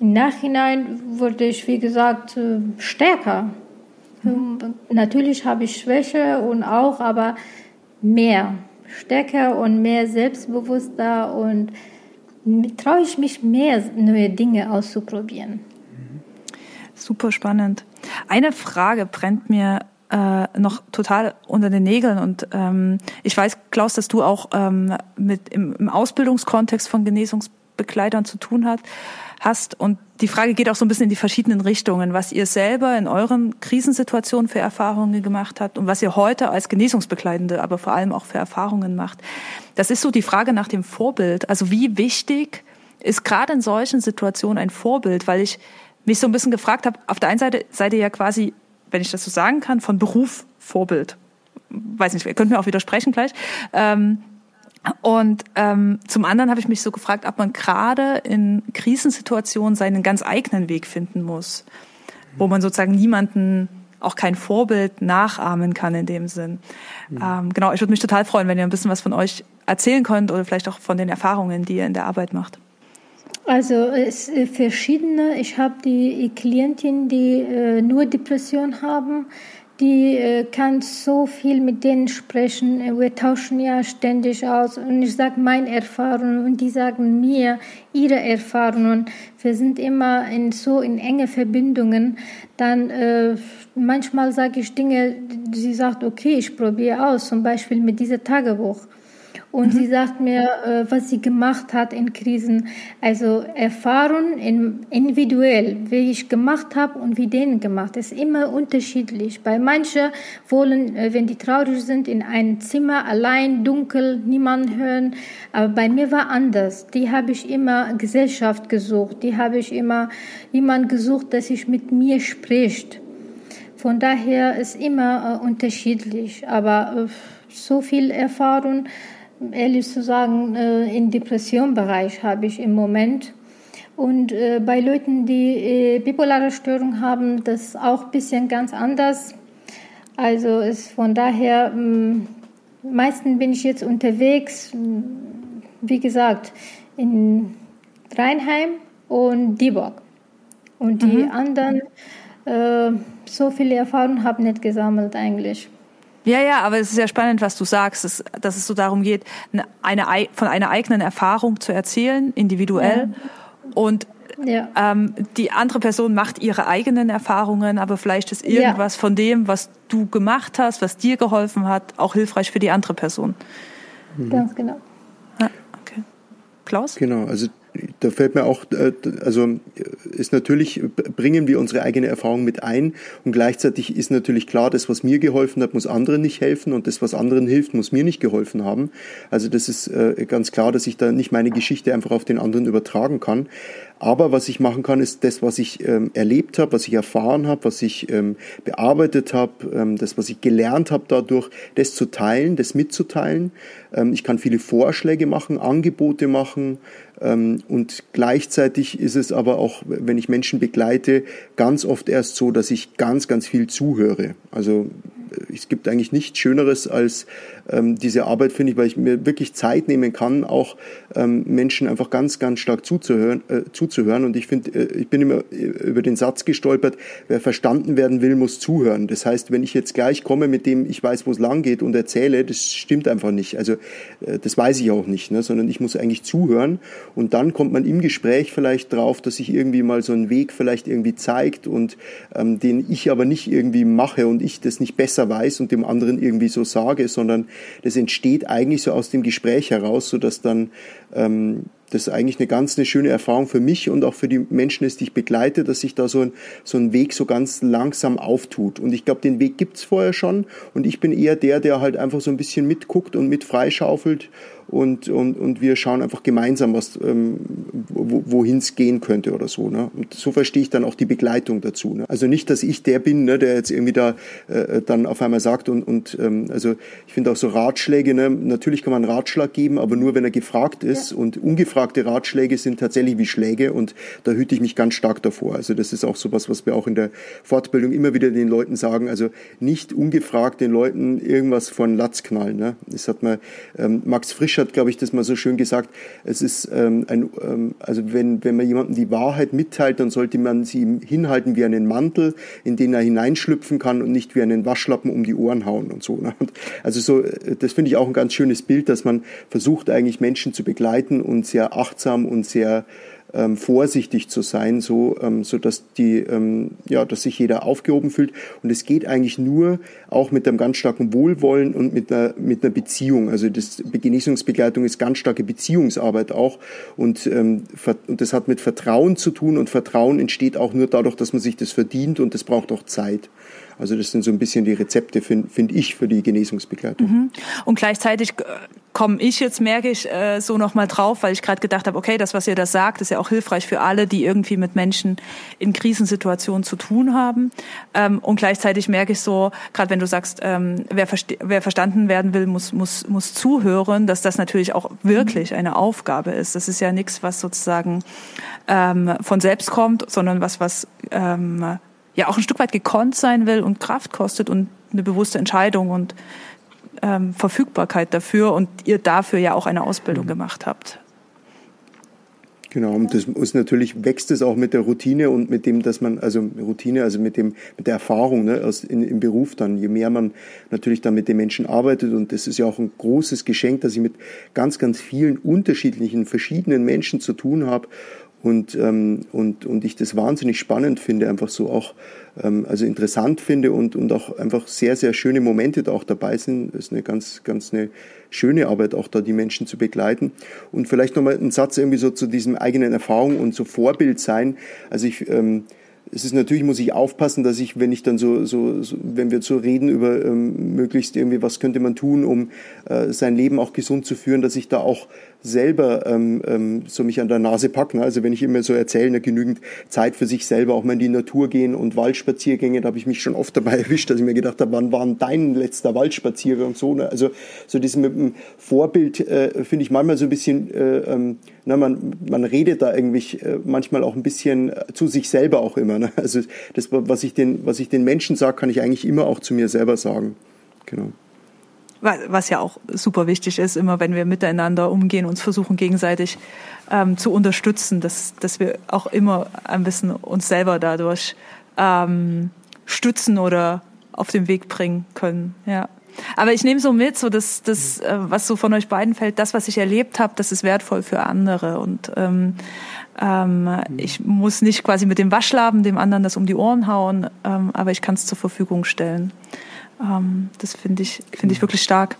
[SPEAKER 3] im Nachhinein wurde ich, wie gesagt, äh, stärker. Mhm. Natürlich habe ich Schwäche und auch, aber mehr, stärker und mehr selbstbewusster und traue ich mich mehr, neue Dinge auszuprobieren.
[SPEAKER 4] Super spannend. Eine Frage brennt mir äh, noch total unter den Nägeln und ähm, ich weiß, Klaus, dass du auch ähm, mit im, im Ausbildungskontext von Genesungsbegleitern zu tun hast hast. Und die Frage geht auch so ein bisschen in die verschiedenen Richtungen, was ihr selber in euren Krisensituationen für Erfahrungen gemacht habt und was ihr heute als Genesungsbegleitende, aber vor allem auch für Erfahrungen macht. Das ist so die Frage nach dem Vorbild. Also wie wichtig ist gerade in solchen Situationen ein Vorbild, weil ich mich so ein bisschen gefragt habe, auf der einen Seite seid ihr ja quasi, wenn ich das so sagen kann, von Beruf Vorbild. Weiß nicht, ihr könnt mir auch widersprechen gleich. Ähm, und ähm, zum anderen habe ich mich so gefragt, ob man gerade in Krisensituationen seinen ganz eigenen Weg finden muss, wo man sozusagen niemanden, auch kein Vorbild nachahmen kann in dem Sinn. Mhm. Ähm, genau, ich würde mich total freuen, wenn ihr ein bisschen was von euch erzählen könnt oder vielleicht auch von den Erfahrungen, die ihr in der Arbeit macht.
[SPEAKER 3] Also es ist verschiedene. Ich habe die Klientinnen, die äh, nur Depression haben, die äh, kann so viel mit denen sprechen. Wir tauschen ja ständig aus und ich sage meine Erfahrungen und die sagen mir ihre Erfahrungen. Wir sind immer in so in enge Verbindungen. Dann äh, manchmal sage ich Dinge, sie sagt, okay, ich probiere aus, zum Beispiel mit diesem Tagebuch. Und mhm. sie sagt mir, äh, was sie gemacht hat in Krisen. Also Erfahrung in, individuell, wie ich gemacht habe und wie denen gemacht, ist immer unterschiedlich. Bei manchen wollen, äh, wenn die traurig sind, in einem Zimmer allein, dunkel, niemand hören. Aber bei mir war anders. Die habe ich immer Gesellschaft gesucht. Die habe ich immer jemand gesucht, dass sich mit mir spricht. Von daher ist immer äh, unterschiedlich. Aber äh, so viel Erfahrung ehrlich zu sagen, äh, im Depressionbereich habe ich im Moment. Und äh, bei Leuten, die äh, bipolare Störung haben, das auch ein bisschen ganz anders. Also ist von daher, ähm, meistens bin ich jetzt unterwegs, wie gesagt, in Rheinheim und Dieburg. Und die mhm. anderen, äh, so viele Erfahrungen habe ich nicht gesammelt eigentlich.
[SPEAKER 4] Ja, ja, aber es ist ja spannend, was du sagst, dass, dass es so darum geht, eine, von einer eigenen Erfahrung zu erzählen, individuell. Ja. Und ja. ähm, die andere Person macht ihre eigenen Erfahrungen, aber vielleicht ist irgendwas ja. von dem, was du gemacht hast, was dir geholfen hat, auch hilfreich für die andere Person.
[SPEAKER 3] Mhm. Ganz genau.
[SPEAKER 4] Ja, okay. Klaus?
[SPEAKER 2] Genau, also da fällt mir auch, äh, also ist natürlich, bringen wir unsere eigene Erfahrung mit ein und gleichzeitig ist natürlich klar, das, was mir geholfen hat, muss anderen nicht helfen und das, was anderen hilft, muss mir nicht geholfen haben. Also das ist äh, ganz klar, dass ich da nicht meine Geschichte einfach auf den anderen übertragen kann. Aber was ich machen kann, ist das, was ich ähm, erlebt habe, was ich erfahren habe, was ich ähm, bearbeitet habe, ähm, das, was ich gelernt habe dadurch, das zu teilen, das mitzuteilen. Ähm, ich kann viele Vorschläge machen, Angebote machen, ähm, und gleichzeitig ist es aber auch, wenn ich Menschen begleite, ganz oft erst so, dass ich ganz, ganz viel zuhöre. Also es gibt eigentlich nichts Schöneres als ähm, diese Arbeit, finde ich, weil ich mir wirklich Zeit nehmen kann, auch ähm, Menschen einfach ganz, ganz stark zuzuhören. Äh, zuzuhören. Und ich finde, äh, ich bin immer äh, über den Satz gestolpert, wer verstanden werden will, muss zuhören. Das heißt, wenn ich jetzt gleich komme, mit dem ich weiß, wo es lang geht und erzähle, das stimmt einfach nicht. Also äh, das weiß ich auch nicht, ne? sondern ich muss eigentlich zuhören. Und dann kommt man im Gespräch vielleicht drauf, dass sich irgendwie mal so ein Weg vielleicht irgendwie zeigt und ähm, den ich aber nicht irgendwie mache und ich das nicht besser weiß und dem anderen irgendwie so sage, sondern das entsteht eigentlich so aus dem Gespräch heraus, so dass dann ähm, das eigentlich eine ganz eine schöne Erfahrung für mich und auch für die Menschen ist, die ich begleite, dass sich da so ein, so ein Weg so ganz langsam auftut. Und ich glaube, den Weg gibt's vorher schon und ich bin eher der, der halt einfach so ein bisschen mitguckt und mit freischaufelt und, und, und wir schauen einfach gemeinsam, was, ähm, wohin es gehen könnte oder so. Ne? Und so verstehe ich dann auch die Begleitung dazu. Ne? Also nicht, dass ich der bin, ne, der jetzt irgendwie da äh, dann auf einmal sagt und, und ähm, also ich finde auch so Ratschläge, ne, natürlich kann man einen Ratschlag geben, aber nur wenn er gefragt ist ja. und ungefragte Ratschläge sind tatsächlich wie Schläge und da hüte ich mich ganz stark davor. Also das ist auch sowas, was wir auch in der Fortbildung immer wieder den Leuten sagen, also nicht ungefragt den Leuten irgendwas von Latz knallen. Ne? Das hat mal ähm, Max Frisch hat, glaube ich, das mal so schön gesagt. Es ist ähm, ein, ähm, also wenn, wenn man jemandem die Wahrheit mitteilt, dann sollte man sie ihm hinhalten wie einen Mantel, in den er hineinschlüpfen kann und nicht wie einen Waschlappen um die Ohren hauen und so. Ne? Also so, äh, das finde ich auch ein ganz schönes Bild, dass man versucht eigentlich Menschen zu begleiten und sehr achtsam und sehr ähm, vorsichtig zu sein, so, ähm, so die, ähm, ja, dass sich jeder aufgehoben fühlt. Und es geht eigentlich nur auch mit einem ganz starken Wohlwollen und mit einer, mit einer Beziehung. Also das Genesungsbegleitung ist ganz starke Beziehungsarbeit auch. Und, ähm, und das hat mit Vertrauen zu tun. Und Vertrauen entsteht auch nur dadurch, dass man sich das verdient und das braucht auch Zeit. Also das sind so ein bisschen die Rezepte, finde find ich, für die Genesungsbegleitung. Mhm.
[SPEAKER 4] Und gleichzeitig äh, komme ich jetzt, merke ich, äh, so nochmal drauf, weil ich gerade gedacht habe, okay, das, was ihr da sagt, ist ja auch hilfreich für alle, die irgendwie mit Menschen in Krisensituationen zu tun haben. Ähm, und gleichzeitig merke ich so, gerade wenn du sagst, ähm, wer, wer verstanden werden will, muss, muss, muss zuhören, dass das natürlich auch wirklich eine Aufgabe ist. Das ist ja nichts, was sozusagen ähm, von selbst kommt, sondern was, was ja auch ein Stück weit gekonnt sein will und Kraft kostet und eine bewusste Entscheidung und ähm, Verfügbarkeit dafür und ihr dafür ja auch eine Ausbildung mhm. gemacht habt.
[SPEAKER 2] Genau, und das ist natürlich wächst es auch mit der Routine und mit dem, dass man, also Routine, also mit dem, mit der Erfahrung ne, aus, in, im Beruf dann, je mehr man natürlich dann mit den Menschen arbeitet und das ist ja auch ein großes Geschenk, dass ich mit ganz, ganz vielen unterschiedlichen, verschiedenen Menschen zu tun habe und, ähm, und, und ich das wahnsinnig spannend finde, einfach so auch, ähm, also interessant finde und, und auch einfach sehr, sehr schöne Momente da auch dabei sind. Das ist eine ganz, ganz eine schöne Arbeit, auch da die Menschen zu begleiten. Und vielleicht nochmal ein Satz irgendwie so zu diesem eigenen Erfahrung und so Vorbild sein. Also ich, ähm, es ist natürlich, muss ich aufpassen, dass ich, wenn ich dann so, so, so wenn wir so reden über ähm, möglichst irgendwie, was könnte man tun, um äh, sein Leben auch gesund zu führen, dass ich da auch selber ähm, ähm, so mich an der Nase packen. Also wenn ich immer so erzähle, ne, genügend Zeit für sich selber, auch mal in die Natur gehen und Waldspaziergänge, da habe ich mich schon oft dabei erwischt, dass ich mir gedacht habe, wann war dein letzter Waldspaziergang und so. Ne? Also so das mit dem Vorbild äh, finde ich manchmal so ein bisschen, äh, ähm, na, man, man redet da irgendwie äh, manchmal auch ein bisschen zu sich selber auch immer. Ne? Also das, was ich den, was ich den Menschen sage, kann ich eigentlich immer auch zu mir selber sagen. Genau
[SPEAKER 4] was ja auch super wichtig ist, immer wenn wir miteinander umgehen, uns versuchen gegenseitig ähm, zu unterstützen, dass, dass wir auch immer ein bisschen uns selber dadurch ähm, stützen oder auf den Weg bringen können. Ja. Aber ich nehme so mit, so dass das, äh, was so von euch beiden fällt, das, was ich erlebt habe, das ist wertvoll für andere. Und ähm, ähm, ich muss nicht quasi mit dem Waschlaben dem anderen das um die Ohren hauen, ähm, aber ich kann es zur Verfügung stellen. Ähm, das finde ich, finde ich wirklich stark.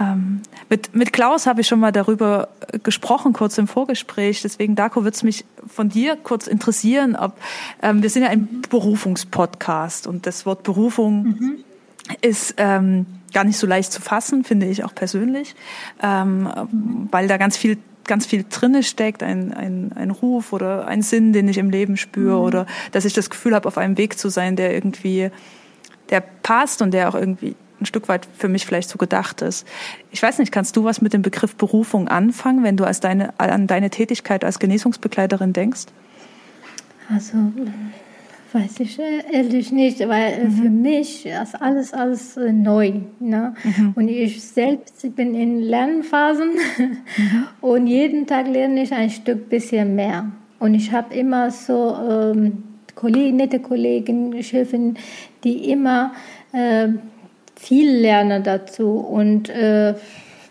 [SPEAKER 4] Ähm, mit, mit Klaus habe ich schon mal darüber gesprochen, kurz im Vorgespräch. Deswegen, Darko, würde es mich von dir kurz interessieren, ob ähm, wir sind ja ein Berufungspodcast und das Wort Berufung mhm. ist ähm, gar nicht so leicht zu fassen, finde ich auch persönlich, ähm, weil da ganz viel ganz viel drinne steckt, ein, ein, ein Ruf oder ein Sinn, den ich im Leben spüre mhm. oder dass ich das Gefühl habe, auf einem Weg zu sein, der irgendwie der passt und der auch irgendwie ein Stück weit für mich vielleicht so gedacht ist. Ich weiß nicht, kannst du was mit dem Begriff Berufung anfangen, wenn du als deine, an deine Tätigkeit als Genesungsbegleiterin denkst?
[SPEAKER 3] Also weiß ich ehrlich nicht, weil mhm. für mich ist alles alles äh, neu. Ne? Mhm. Und ich selbst bin in Lernphasen mhm. und jeden Tag lerne ich ein Stück bisschen mehr. Und ich habe immer so ähm, Kollegen, nette Kollegen, Chefin, die immer äh, viel lernen dazu und äh,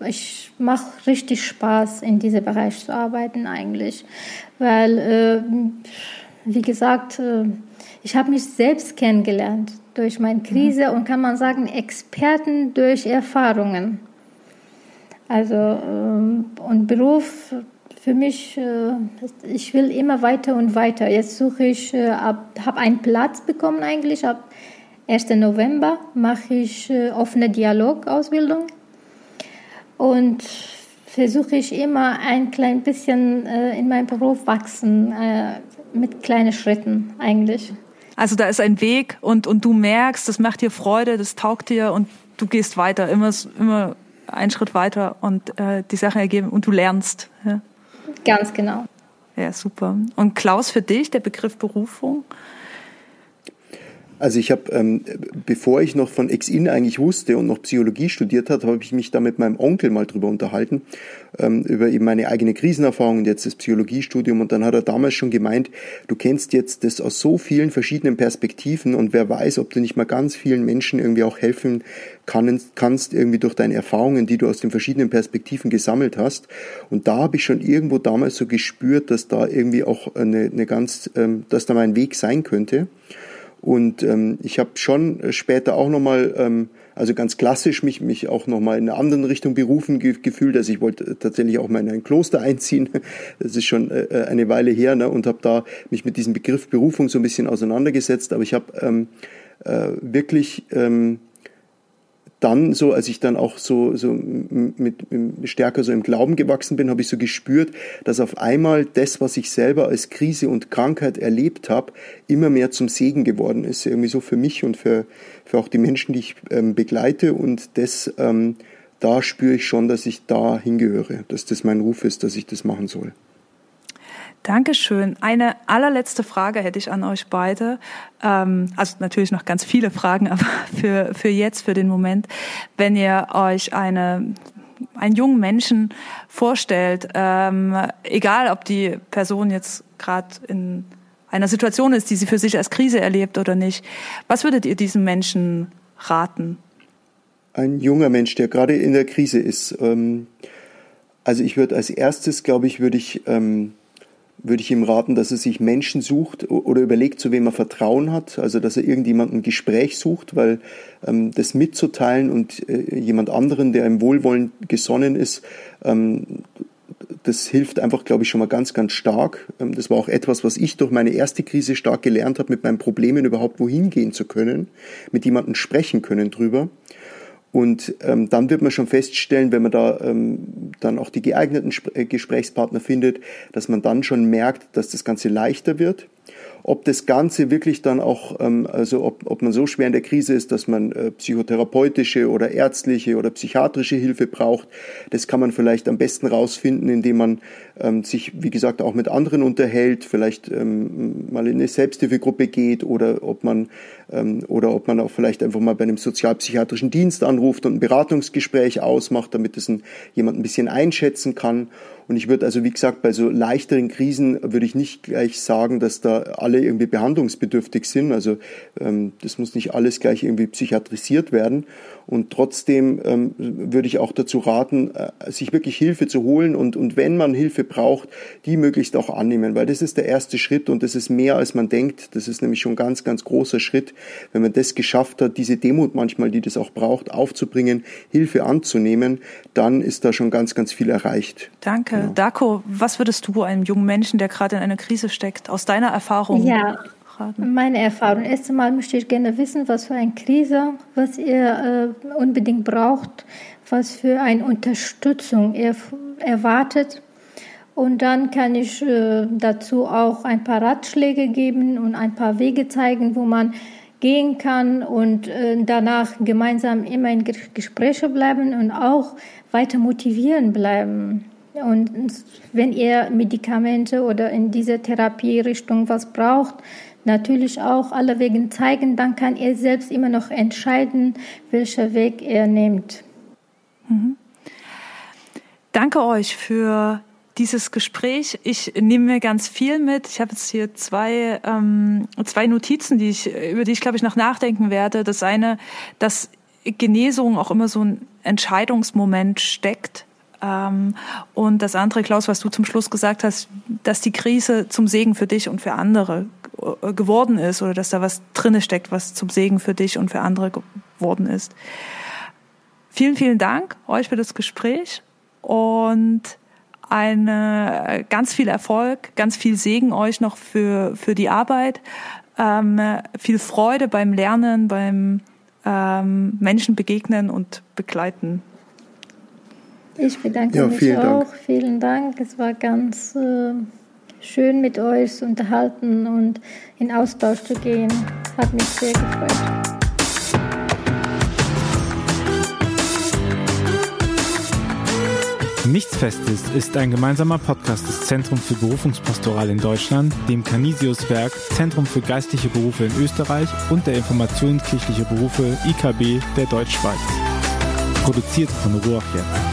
[SPEAKER 3] ich mache richtig Spaß, in diesem Bereich zu arbeiten eigentlich, weil, äh, wie gesagt, äh, ich habe mich selbst kennengelernt durch meine Krise mhm. und kann man sagen, Experten durch Erfahrungen. Also ähm, und Beruf für mich, äh, ich will immer weiter und weiter. Jetzt suche ich, äh, habe einen Platz bekommen eigentlich. Ab 1. November mache ich äh, offene Dialogausbildung und versuche ich immer ein klein bisschen in meinem Beruf wachsen, mit kleinen Schritten eigentlich.
[SPEAKER 4] Also da ist ein Weg und, und du merkst, das macht dir Freude, das taugt dir und du gehst weiter, immer, immer einen Schritt weiter und äh, die Sachen ergeben und du lernst. Ja.
[SPEAKER 3] Ganz genau.
[SPEAKER 4] Ja, super. Und Klaus, für dich der Begriff Berufung?
[SPEAKER 2] Also ich habe, ähm, bevor ich noch von Ex-In eigentlich wusste und noch Psychologie studiert hat, habe ich mich da mit meinem Onkel mal drüber unterhalten, ähm, über eben meine eigene Krisenerfahrung und jetzt das Psychologiestudium. Und dann hat er damals schon gemeint, du kennst jetzt das aus so vielen verschiedenen Perspektiven und wer weiß, ob du nicht mal ganz vielen Menschen irgendwie auch helfen kann, kannst, irgendwie durch deine Erfahrungen, die du aus den verschiedenen Perspektiven gesammelt hast. Und da habe ich schon irgendwo damals so gespürt, dass da irgendwie auch eine, eine ganz, ähm, dass da mein Weg sein könnte. Und ähm, ich habe schon später auch nochmal, ähm, also ganz klassisch, mich, mich auch nochmal in eine andere Richtung berufen ge gefühlt. Also ich wollte tatsächlich auch mal in ein Kloster einziehen. Das ist schon äh, äh eine Weile her ne, und habe da mich mit diesem Begriff Berufung so ein bisschen auseinandergesetzt. Aber ich habe ähm, äh, wirklich... Ähm, dann so, als ich dann auch so, so mit, mit stärker so im Glauben gewachsen bin, habe ich so gespürt, dass auf einmal das, was ich selber als Krise und Krankheit erlebt habe, immer mehr zum Segen geworden ist. Irgendwie so für mich und für, für auch die Menschen, die ich ähm, begleite. Und das, ähm, da spüre ich schon, dass ich da hingehöre, dass das mein Ruf ist, dass ich das machen soll.
[SPEAKER 4] Dankeschön. Eine allerletzte Frage hätte ich an euch beide. Ähm, also natürlich noch ganz viele Fragen, aber für, für jetzt, für den Moment, wenn ihr euch eine einen jungen Menschen vorstellt, ähm, egal ob die Person jetzt gerade in einer Situation ist, die sie für sich als Krise erlebt oder nicht, was würdet ihr diesem Menschen raten?
[SPEAKER 2] Ein junger Mensch, der gerade in der Krise ist. Ähm, also ich würde als erstes, glaube ich, würde ich würde ich ihm raten, dass er sich Menschen sucht oder überlegt, zu wem er Vertrauen hat, also dass er irgendjemanden ein Gespräch sucht, weil ähm, das mitzuteilen und äh, jemand anderen, der im Wohlwollen gesonnen ist, ähm, das hilft einfach, glaube ich, schon mal ganz, ganz stark. Ähm, das war auch etwas, was ich durch meine erste Krise stark gelernt habe, mit meinen Problemen überhaupt wohin gehen zu können, mit jemandem sprechen können drüber. Und ähm, dann wird man schon feststellen, wenn man da ähm, dann auch die geeigneten äh, Gesprächspartner findet, dass man dann schon merkt, dass das Ganze leichter wird. Ob das Ganze wirklich dann auch, ähm, also ob, ob man so schwer in der Krise ist, dass man äh, psychotherapeutische oder ärztliche oder psychiatrische Hilfe braucht, das kann man vielleicht am besten rausfinden, indem man ähm, sich, wie gesagt, auch mit anderen unterhält, vielleicht ähm, mal in eine Selbsthilfegruppe geht oder ob man ähm, oder ob man auch vielleicht einfach mal bei einem sozialpsychiatrischen Dienst anruft und ein Beratungsgespräch ausmacht, damit es ein, jemand ein bisschen einschätzen kann. Und ich würde also, wie gesagt, bei so leichteren Krisen würde ich nicht gleich sagen, dass da alle irgendwie behandlungsbedürftig sind. Also ähm, das muss nicht alles gleich irgendwie psychiatrisiert werden. Und trotzdem ähm, würde ich auch dazu raten, äh, sich wirklich Hilfe zu holen und, und wenn man Hilfe braucht, die möglichst auch annehmen, weil das ist der erste Schritt und das ist mehr, als man denkt. Das ist nämlich schon ein ganz, ganz großer Schritt, wenn man das geschafft hat, diese Demut manchmal, die das auch braucht, aufzubringen, Hilfe anzunehmen, dann ist da schon ganz, ganz viel erreicht.
[SPEAKER 4] Danke. Genau. Darko, was würdest du einem jungen Menschen, der gerade in einer Krise steckt, aus deiner Erfahrung
[SPEAKER 3] ja? Meine Erfahrung. Erst einmal möchte ich gerne wissen, was für eine Krise, was ihr äh, unbedingt braucht, was für eine Unterstützung ihr erwartet. Und dann kann ich äh, dazu auch ein paar Ratschläge geben und ein paar Wege zeigen, wo man gehen kann und äh, danach gemeinsam immer in Gespräche bleiben und auch weiter motivieren bleiben. Und wenn ihr Medikamente oder in dieser Therapierichtung was braucht, natürlich auch alle Wege zeigen, dann kann er selbst immer noch entscheiden, welcher Weg er nimmt. Mhm.
[SPEAKER 4] Danke euch für dieses Gespräch. Ich nehme mir ganz viel mit. Ich habe jetzt hier zwei, ähm, zwei Notizen, die ich, über die ich, glaube ich, noch nachdenken werde. Das eine, dass Genesung auch immer so ein Entscheidungsmoment steckt. Ähm, und das andere, Klaus, was du zum Schluss gesagt hast, dass die Krise zum Segen für dich und für andere geworden ist oder dass da was drinne steckt, was zum Segen für dich und für andere geworden ist. Vielen, vielen Dank euch für das Gespräch und eine äh, ganz viel Erfolg, ganz viel Segen euch noch für für die Arbeit, ähm, viel Freude beim Lernen, beim ähm, Menschen begegnen und begleiten.
[SPEAKER 3] Ich bedanke ja, mich auch. Dank. Vielen Dank. Es war ganz äh schön mit euch zu unterhalten und in Austausch zu gehen. Hat mich sehr gefreut.
[SPEAKER 1] Nichts Festes ist ein gemeinsamer Podcast des Zentrums für Berufungspastoral in Deutschland, dem Canisius-Werk, Zentrum für geistliche Berufe in Österreich und der Informationskirchliche Berufe IKB der Deutschschweiz. Produziert von Ruach jetzt.